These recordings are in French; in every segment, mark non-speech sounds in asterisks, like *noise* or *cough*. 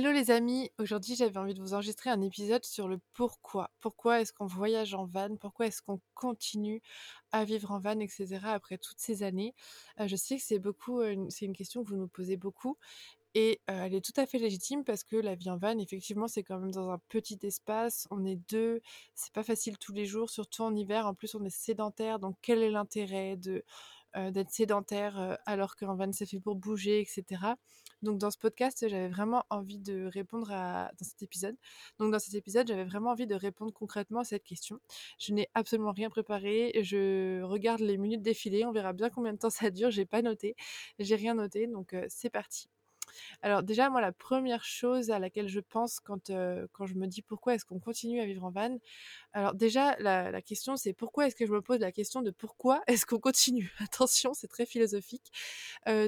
Hello les amis, aujourd'hui j'avais envie de vous enregistrer un épisode sur le pourquoi. Pourquoi est-ce qu'on voyage en van? Pourquoi est-ce qu'on continue à vivre en van, etc. après toutes ces années? Euh, Je sais que c'est beaucoup, euh, c'est une question que vous nous posez beaucoup et euh, elle est tout à fait légitime parce que la vie en van, effectivement, c'est quand même dans un petit espace. On est deux, c'est pas facile tous les jours, surtout en hiver. En plus, on est sédentaire, donc quel est l'intérêt de d'être sédentaire alors qu'en van c'est fait pour bouger, etc. Donc dans ce podcast, j'avais vraiment envie de répondre à dans cet épisode. Donc dans cet épisode, j'avais vraiment envie de répondre concrètement à cette question. Je n'ai absolument rien préparé. Je regarde les minutes défiler. On verra bien combien de temps ça dure. J'ai pas noté. J'ai rien noté. Donc c'est parti. Alors déjà, moi, la première chose à laquelle je pense quand, je me dis pourquoi est-ce qu'on continue à vivre en van, alors déjà, la, question, c'est pourquoi est-ce que je me pose la question de pourquoi est-ce qu'on continue? *laughs* Attention, c'est très philosophique.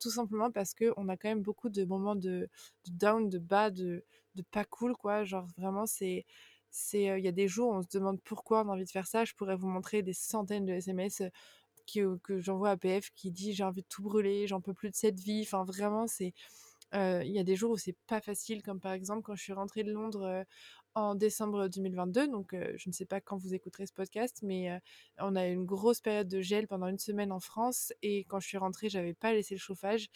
tout simplement parce qu'on a quand même beaucoup de moments de, down, de bas, de, pas cool, quoi. Genre vraiment, c'est il y a des jours où on se demande pourquoi on a envie de faire ça. Je pourrais vous montrer des centaines de SMS que, que j'envoie à PF qui dit j'ai envie de tout brûler, j'en peux plus de cette vie. Enfin vraiment, c'est il y a des jours où c'est pas facile, comme par exemple quand je suis rentrée de Londres en décembre 2022. Donc, je ne sais pas quand vous écouterez ce podcast, mais on a eu une grosse période de gel pendant une semaine en France. Et quand je suis rentrée, j'avais pas laissé le chauffage.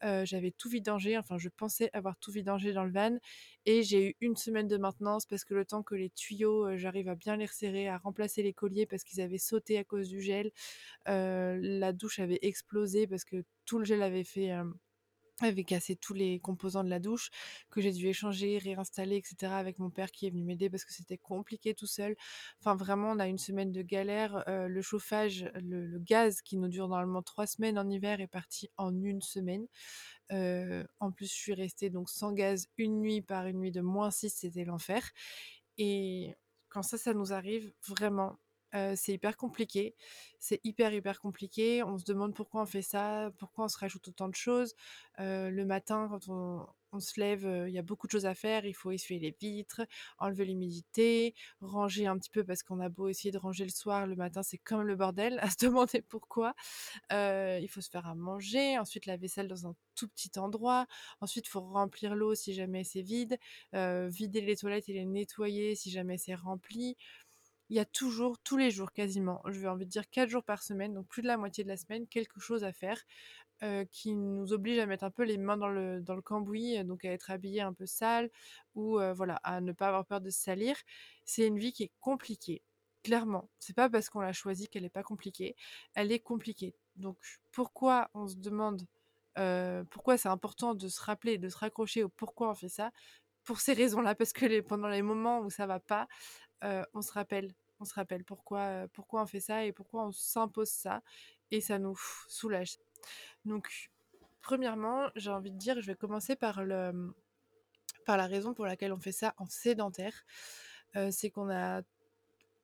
j'avais tout vidangé. Enfin, je pensais avoir tout vidangé dans le van. Et j'ai eu une semaine de maintenance parce que le temps que les tuyaux, j'arrive à bien les resserrer, à remplacer les colliers parce qu'ils avaient sauté à cause du gel. la douche avait explosé parce que tout le gel avait fait avait cassé tous les composants de la douche, que j'ai dû échanger, réinstaller, etc. avec mon père qui est venu m'aider parce que c'était compliqué tout seul. Enfin, vraiment, on a une semaine de galère. le chauffage, le, gaz qui nous dure normalement trois semaines en hiver est parti en une semaine. en plus, je suis restée donc sans gaz une nuit par une nuit de moins 6, c'était l'enfer. Et quand ça, ça nous arrive, vraiment, c'est hyper compliqué. C'est hyper, hyper compliqué. On se demande pourquoi on fait ça, pourquoi on se rajoute autant de choses. le matin, quand on, se lève, il y a beaucoup de choses à faire. Il faut essuyer les vitres, enlever l'humidité, ranger un petit peu parce qu'on a beau essayer de ranger le soir, le matin, c'est comme le bordel *laughs* à se demander pourquoi. il faut se faire à manger, ensuite la vaisselle dans un tout petit endroit. Ensuite, il faut remplir l'eau si jamais c'est vide, vider les toilettes et les nettoyer si jamais c'est rempli il y a toujours, tous les jours quasiment, je vais envie de dire 4 jours par semaine, donc plus de la moitié de la semaine, quelque chose à faire qui nous oblige à mettre un peu les mains dans le, cambouis, donc à être habillé un peu sale ou voilà, à ne pas avoir peur de se salir. C'est une vie qui est compliquée, clairement. C'est pas parce qu'on l'a choisie qu'elle n'est pas compliquée, elle est compliquée. Donc pourquoi on se demande pourquoi c'est important de se rappeler, de se raccrocher au pourquoi on fait ça? Pour ces raisons-là, parce que les, pendant les moments où ça va pas, on se rappelle, on se rappelle pourquoi, pourquoi on fait ça et pourquoi on s'impose ça, et ça nous soulage. Donc, premièrement, j'ai envie de dire, je vais commencer par le, mmh, par la raison pour laquelle on fait ça en sédentaire, c'est qu'on a,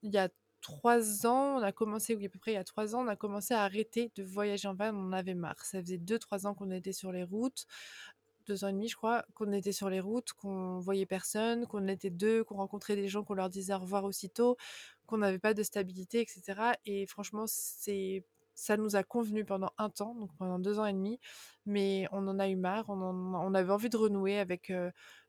il y a 3 ans, on a commencé oui, à peu près il y a 3 ans, on a commencé à arrêter de voyager en van, on avait marre. Ça faisait 2-3 ans qu'on était sur les routes, 2 ans et demi je crois, qu'on était sur les routes, qu'on voyait personne, qu'on était 2, qu'on rencontrait des gens, qu'on leur disait au revoir aussitôt, qu'on n'avait pas de stabilité et cetera. Et franchement c'est ça nous a convenu pendant un temps, donc pendant 2 ans et demi, mais on en a eu marre, on avait envie de renouer avec,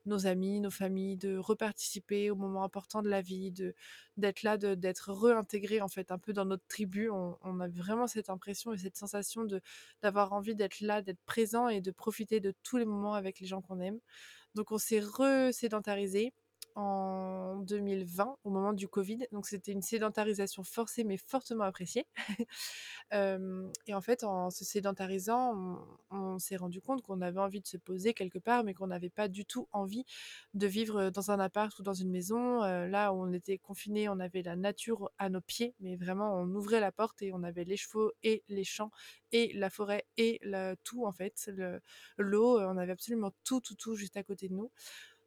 nos amis, nos familles, de reparticiper aux moments importants de la vie, de d'être là, d'être réintégré en fait un peu dans notre tribu. On on a vraiment cette impression et cette sensation de d'avoir envie d'être là, d'être présent et de profiter de tous les moments avec les gens qu'on aime. Donc on s'est resédentarisés en 2020 au moment du covid, donc c'était une sédentarisation forcée mais fortement appréciée. *laughs* Et en fait, en se sédentarisant, on s'est rendu compte qu'on avait envie de se poser quelque part, mais qu'on n'avait pas du tout envie de vivre, dans un appart ou dans une maison. Heu, là où on était confinés, on avait la nature à nos pieds, mais vraiment on ouvrait la porte et on avait les chevaux et les champs et la forêt et tout en fait, le l'eau, on avait absolument tout, tout, tout juste à côté de nous.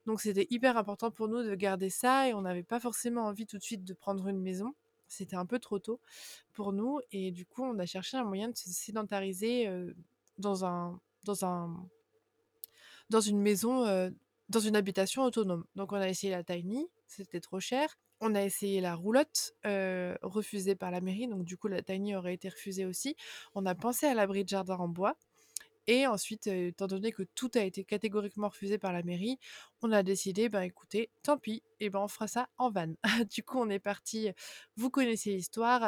Donc c'était hyper important pour nous de garder ça et on n'avait pas forcément envie tout de suite de prendre une maison. C'était un peu trop tôt pour nous et du coup, on a cherché un moyen de se sédentariser, dans un dans un dans une maison, dans une habitation autonome. Donc on a essayé la tiny, c'était trop cher. On a essayé la roulotte, refusée par la mairie, donc du coup la tiny aurait été refusée aussi. On a pensé à l'abri de jardin en bois et ensuite, étant donné que tout a été catégoriquement refusé par la mairie, on a décidé, ben écoutez, tant pis et ben on fera ça en van. *laughs* Du coup, on est parti, vous connaissez l'histoire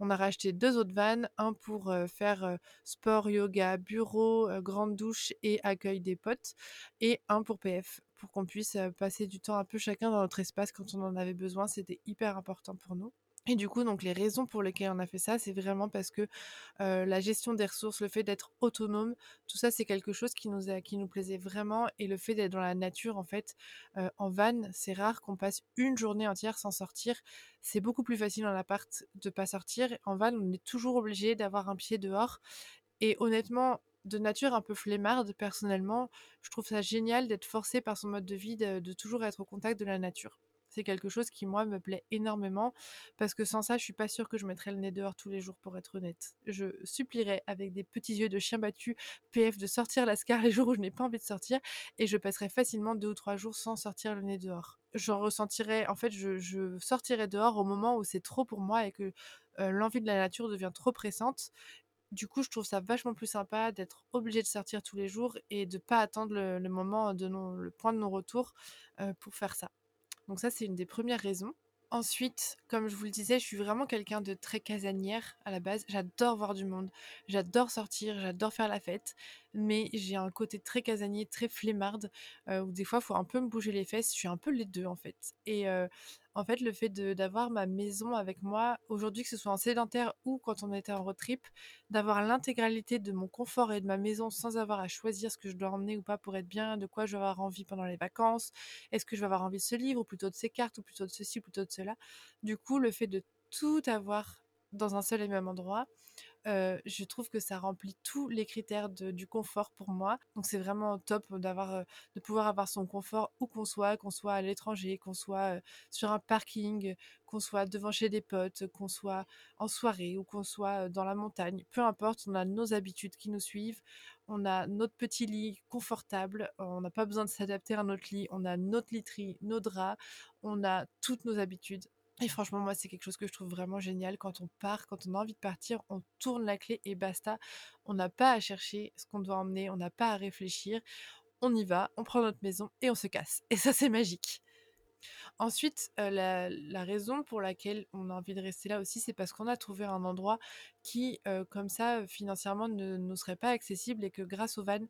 on a racheté 2 autres vans, un pour, faire, sport, yoga, bureau, grande douche et accueil des potes et un pour PF, pour qu'on puisse, passer du temps un peu chacun dans notre espace quand on en avait besoin. C'était hyper important pour nous et du coup, donc les raisons pour lesquelles on a fait ça, c'est vraiment parce que, la gestion des ressources, le fait d'être autonome, tout ça, c'est quelque chose qui nous a plaisait vraiment et le fait d'être dans la nature, en fait, en van, c'est rare qu'on passe une journée entière sans sortir. C'est beaucoup plus facile en appart de pas sortir. En van, on est toujours obligé d'avoir un pied dehors et honnêtement, de nature un peu flemmarde, personnellement, je trouve ça génial d'être forcé par son mode de vie de toujours être au contact de la nature. C'est quelque chose qui, moi, me plaît énormément parce que sans ça, je suis pas sûre que je mettrais le nez dehors tous les jours, pour être honnête. Je supplierais avec des petits yeux de chien battu PF de sortir Lascar les jours où je n'ai pas envie de sortir et je passerais facilement 2 ou 3 jours sans sortir le nez dehors. J'en ressentirais en fait, je sortirais dehors au moment où c'est trop pour moi et que, heu, l'envie de la nature devient trop pressante. Du coup, je trouve ça vachement plus sympa d'être obligé de sortir tous les jours et de pas attendre le moment de le point de non-retour, heu, pour faire ça. Donc ça, c'est une des premières raisons. Ensuite, comme je vous le disais, je suis vraiment quelqu'un de très casanière à la base. J'adore voir du monde, j'adore sortir, j'adore faire la fête, mais j'ai un côté très casanier, très flemmarde, heu, où des fois, il faut un peu me bouger les fesses. Je suis un peu les 2 en fait et en fait, le fait d'avoir ma maison avec moi, aujourd'hui, que ce soit en sédentaire ou quand on était en road trip, d'avoir l'intégralité de mon confort et de ma maison sans avoir à choisir ce que je dois emmener ou pas pour être bien, de quoi je vais avoir envie pendant les vacances. Est-ce que je vais avoir envie de ce livre ou plutôt de ces cartes ou plutôt de ceci ou plutôt de cela? Du coup, le fait de tout avoir dans un seul et même endroit, je trouve que ça remplit tous les critères du confort pour moi. Donc c'est vraiment top d'avoir, de pouvoir avoir son confort où qu'on soit, qu'on soit à l'étranger, qu'on soit, sur un parking, qu'on soit devant chez des potes, qu'on soit en soirée ou qu'on soit, dans la montagne. Peu importe, on a nos habitudes qui nous suivent, on a notre petit lit confortable, on n'a pas besoin de s'adapter à notre lit, on a notre literie, nos draps, on a toutes nos habitudes. Et franchement, moi, c'est quelque chose que je trouve vraiment génial. Quand on part, quand on a envie de partir, on tourne la clé et basta. On n'a pas à chercher ce qu'on doit emmener, on n'a pas à réfléchir. On y va, on prend notre maison et on se casse. Et ça, c'est magique. Ensuite, la raison pour laquelle on a envie de rester là aussi, c'est parce qu'on a trouvé un endroit qui, comme ça, financièrement ne nous serait pas accessible et que grâce au van,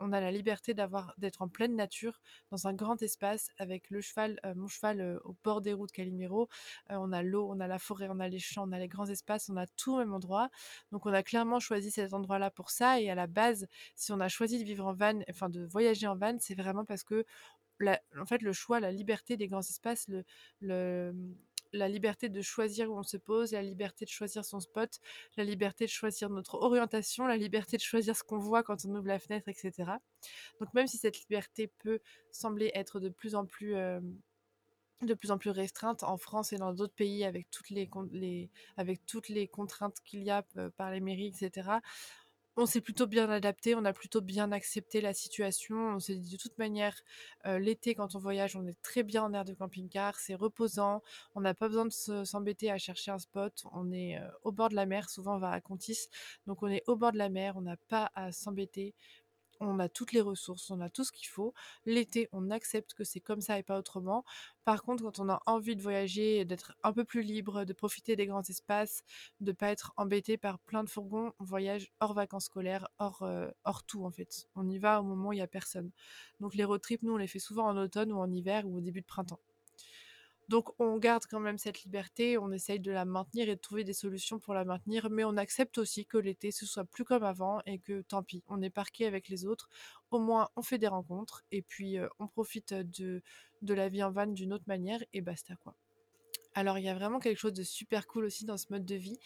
on a la liberté d'avoir d'être en pleine nature, dans un grand espace avec le cheval, mon cheval, au bord des routes Calimero. On a l'eau, on a la forêt, on a les champs, on a les grands espaces, on a tout au même endroit. Donc on a clairement choisi cet endroit-là pour ça et à la base, si on a choisi de vivre en van, enfin de voyager en van, c'est vraiment parce que en fait, le choix, la liberté des grands espaces, mmh, la liberté de choisir où on se pose, la liberté de choisir son spot, la liberté de choisir notre orientation, la liberté de choisir ce qu'on voit quand on ouvre la fenêtre et cetera. Donc même si cette liberté peut sembler être de plus en plus, hem, de plus en plus restreinte en France et dans d'autres pays avec toutes les contraintes qu'il y a par les mairies, etc. On s'est plutôt bien adapté, on a plutôt bien accepté la situation. On s'est dit de toute manière, l'été quand on voyage, on est très bien en air de camping-car, c'est reposant, on n'a pas besoin de s'embêter à chercher un spot. On est au bord de la mer, souvent on va à Contis, donc on est au bord de la mer, on n'a pas à s'embêter on a toutes les ressources, on a tout ce qu'il faut. L'été, on accepte que c'est comme ça et pas autrement. Par contre, quand on a envie de voyager, d'être un peu plus libre, de profiter des grands espaces, de pas être embêté par plein de fourgons, on voyage hors vacances scolaires, hors, euh, hors tout en fait. On y va au moment où il y a personne. Donc les road trips, nous, on les fait souvent en automne ou en hiver ou au début de printemps. Donc on garde quand même cette liberté, on essaye de la maintenir et de trouver des solutions pour la maintenir, mais on accepte aussi que l'été ce soit plus comme avant et que tant pis, on est parqué avec les autres. Au moins on fait des rencontres et puis on profite de, de la vie en van d'une autre manière et basta quoi. Alors il y a vraiment quelque chose de super cool aussi dans ce mode de vie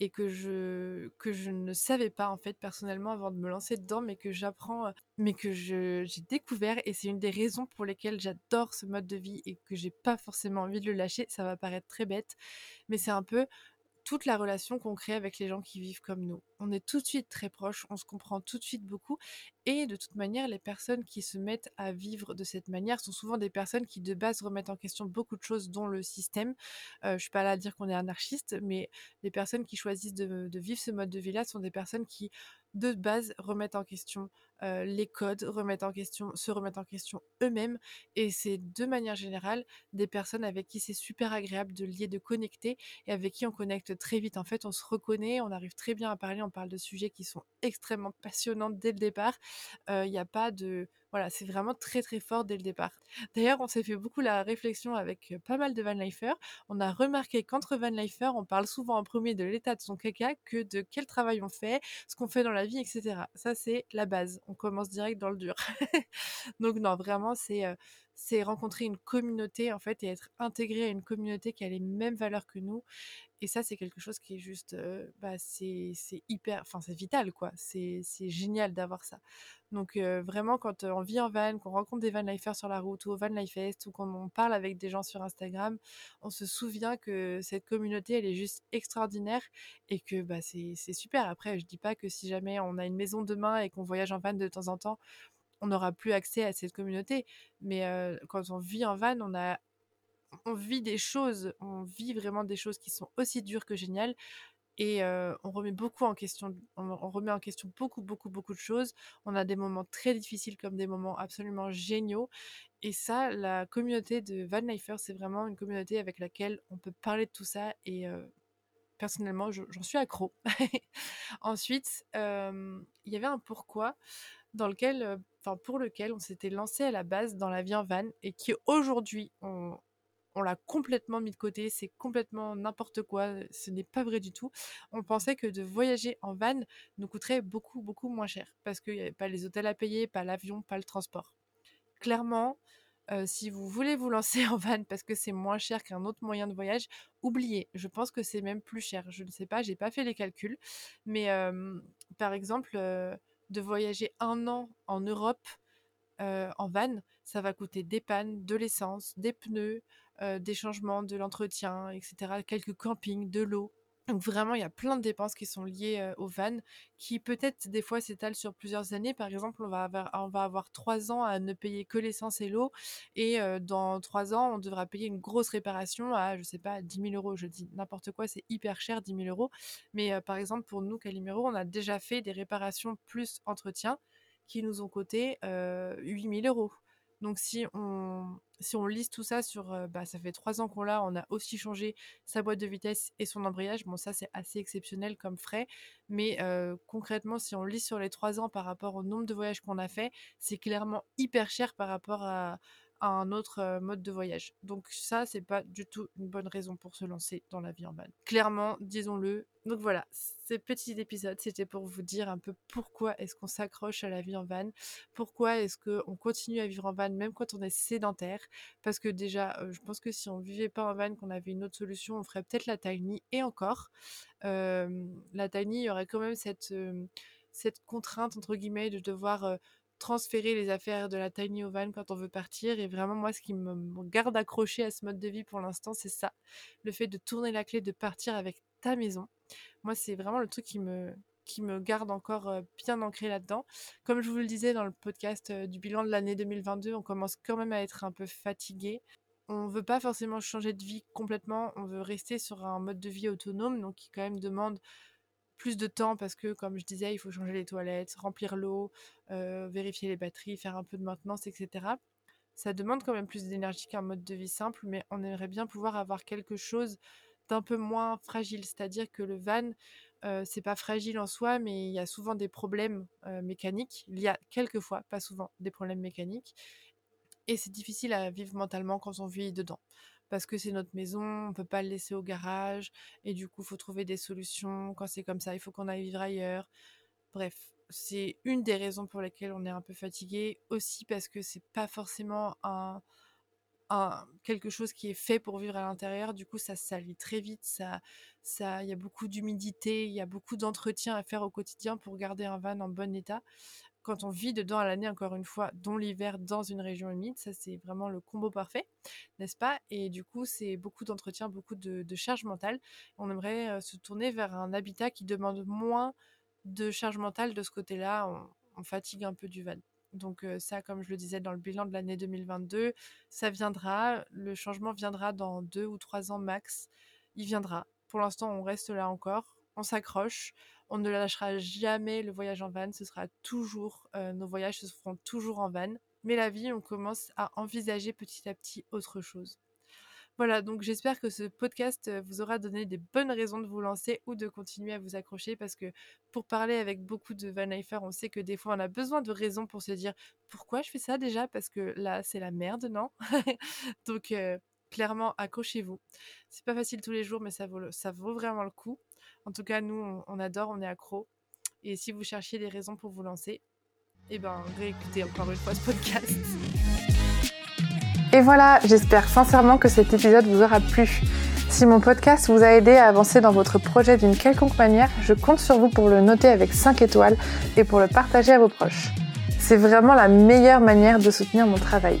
et que je, que je ne savais pas en fait personnellement avant de me lancer dedans, mais que j'apprends, euh, mais que j'ai découvert et c'est une des raisons pour lesquelles j'adore ce mode de vie et que j'ai pas forcément envie de le lâcher. Ça va paraître très bête, mais c'est un peu toute la relation qu'on crée avec les gens qui vivent comme nous. On est tout de suite très proches, on se comprend tout de suite beaucoup. Et de toute manière, les personnes qui se mettent à vivre de cette manière sont souvent des personnes qui de base remettent en question beaucoup de choses, dont le système. Euh, je suis pas là à dire qu'on est anarchiste, mais les personnes qui choisissent de, de vivre ce mode de vie-là sont des personnes qui de base remettent en question les codes, remettent en question, se remettent en question eux-mêmes. Et c'est de manière générale des personnes avec qui c'est super agréable de lier, de connecter et avec qui on connecte très vite. En fait, on se reconnaît, on arrive très bien à parler, on parle de sujets qui sont extrêmement passionnants dès le départ. Il n'y a pas de voilà, c'est vraiment très très fort dès le départ. D'ailleurs, on s'est fait beaucoup la réflexion avec pas mal de vanlifers. On a remarqué qu'entre vanlifers, on parle souvent en premier de l'état de son caca que de quel travail on fait, ce qu'on fait dans la vie, etc. Ça, c'est la base. On commence direct dans le dur. *laughs* Donc non, vraiment, c'est c'est rencontrer une communauté en fait et être intégré à une communauté qui a les mêmes valeurs que nous. Et ça, c'est quelque chose qui est juste, bah, c'est hyper, enfin, c'est vital, quoi. C'est génial d'avoir ça. Donc, vraiment, quand on vit en van, qu'on rencontre des van lifers sur la route ou au Van Life Fest ou qu'on parle avec des gens sur Instagram, on se souvient que cette communauté, elle est juste extraordinaire et que bah, c'est super. Après, je dis pas que si jamais on a une maison demain et qu'on voyage en van de temps en temps, on n'aura plus accès à cette communauté. Mais quand on vit en van, on a on vit des choses, on vit vraiment des choses qui sont aussi dures que géniales. Et on remet beaucoup en question, on, remet en question beaucoup, beaucoup, beaucoup de choses. On a des moments très difficiles comme des moments absolument géniaux. Et ça, la communauté de Van Lifer, c'est vraiment une communauté avec laquelle on peut parler de tout ça. Et personnellement, j'en suis accro. *laughs* Ensuite, il y avait un pourquoi dans lequel, enfin pour lequel on s'était lancé à la base dans la vie en van et qui aujourd'hui on, l'a complètement mis de côté, c'est complètement n'importe quoi, ce n'est pas vrai du tout. On pensait que de voyager en van nous coûterait beaucoup, beaucoup moins cher, parce qu'il n'y avait pas les hôtels à payer, pas l'avion, pas le transport. Clairement, euh, si vous voulez vous lancer *laughs* en van parce que c'est moins cher qu'un autre moyen de voyage, oubliez. Je pense que c'est même plus cher. Je ne sais pas, j'ai pas fait les calculs, mais par exemple, euh, de voyager un an en Europe en van, ça va coûter des pannes, de l'essence, des pneus, euh, des changements, de l'entretien, etc. Quelques campings, de l'eau. Donc vraiment, il y a plein de dépenses qui sont liées euh, au van, qui peut-être des fois s'étalent sur plusieurs années. Par exemple, on va avoir, trois ans à ne payer que l'essence et l'eau, et dans trois ans, on devra payer une grosse réparation à, je sais pas, 10 000 euros. Je dis n'importe quoi, c'est hyper cher, 10 000 euros. Mais par exemple, pour nous, Calimero, on a déjà fait des réparations plus entretien qui nous ont coûté 8 000 euros. Donc si on, si on liste tout ça sur, bah, ça fait trois ans qu'on l'a, on a aussi changé sa boîte de vitesse et son embrayage. Bon, ça c'est assez exceptionnel comme frais, mais concrètement, si on liste sur les trois ans par rapport au nombre de voyages qu'on a fait, c'est clairement hyper cher par rapport à, un autre mode de voyage. Donc ça, c'est pas du tout une bonne raison pour se lancer dans la vie en van. Clairement, disons-le. Donc voilà, ce petit épisode, c'était pour vous dire un peu pourquoi est-ce qu'on s'accroche à la vie en van, pourquoi est-ce qu'on continue à vivre en van même quand on est sédentaire, parce que déjà, je pense que si on vivait pas en van, qu'on avait une autre solution, on ferait peut-être la tiny, et encore, la tiny, il y aurait quand même cette, cette contrainte, entre guillemets, de devoir transférer les affaires de la tiny van quand on veut partir. Et vraiment, moi, ce qui me garde accroché à ce mode de vie pour l'instant, c'est ça. Le fait de tourner la clé, de partir avec ta maison. Moi, c'est vraiment le truc qui me, qui me garde encore bien ancré là-dedans. Comme je vous le disais dans le podcast du bilan de l'année 2022, on commence quand même à être un peu fatigué. On veut pas forcément changer de vie complètement, on veut rester sur un mode de vie autonome, donc qui quand même demande plus de temps parce que, comme je disais, il faut changer les toilettes, remplir l'eau, vérifier les batteries, faire un peu de maintenance, etc. Ça demande quand même plus d'énergie qu'un mode de vie simple, mais on aimerait bien pouvoir avoir quelque chose d'un peu moins fragile. C'est-à-dire que le van, c'est pas fragile en soi, mais il y a souvent des problèmes mécaniques. Il y a quelquefois, pas souvent, des problèmes mécaniques. Et c'est difficile à vivre mentalement quand on vit dedans parce que c'est notre maison, on peut pas le laisser au garage, et du coup, il faut trouver des solutions. Quand c'est comme ça, il faut qu'on aille vivre ailleurs. Bref, c'est une des raisons pour lesquelles on est un peu fatigué, aussi parce que c'est pas forcément un, quelque chose qui est fait pour vivre à l'intérieur. Du coup, ça salit très vite, ça, ça, il y a beaucoup d'humidité, il y a beaucoup d'entretien à faire au quotidien pour garder un van en bon état quand on vit dedans à l'année, encore une fois, dont l'hiver dans une région humide, ça c'est vraiment le combo parfait, n'est-ce pas? Et du coup, c'est beaucoup d'entretien, beaucoup de, charge mentale. On aimerait euh, se tourner vers un habitat qui demande moins de charge mentale de ce côté-là. On, fatigue un peu du van. Donc euh, ça, comme je le disais dans le bilan de l'année 2022, ça viendra. Le changement viendra dans deux ou trois ans max. Il viendra. Pour l'instant, on reste là encore. On s'accroche on ne lâchera jamais le voyage en van, ce sera toujours, euh, nos voyages se feront toujours en van. Mais la vie, on commence à envisager petit à petit autre chose. Voilà, donc j'espère que ce podcast euh, vous aura donné des bonnes raisons de vous lancer ou de continuer à vous accrocher parce que pour parler avec beaucoup de Van on sait que des fois on a besoin de raisons pour se dire pourquoi je fais ça déjà? Parce que là c'est la merde, non? *laughs* Donc euh, clairement accrochez-vous. C'est pas facile tous les jours mais ça vaut, ça vaut vraiment le coup. En tout cas, nous, on, adore, on est accro. Et si vous cherchiez des raisons pour vous lancer, eh ben, réécoutez encore une fois ce podcast. Et voilà, j'espère sincèrement que cet épisode vous aura plu. Si mon podcast vous a aidé à avancer dans votre projet d'une quelconque manière, je compte sur vous pour le noter avec 5 étoiles et pour le partager à vos proches. C'est vraiment la meilleure manière de soutenir mon travail.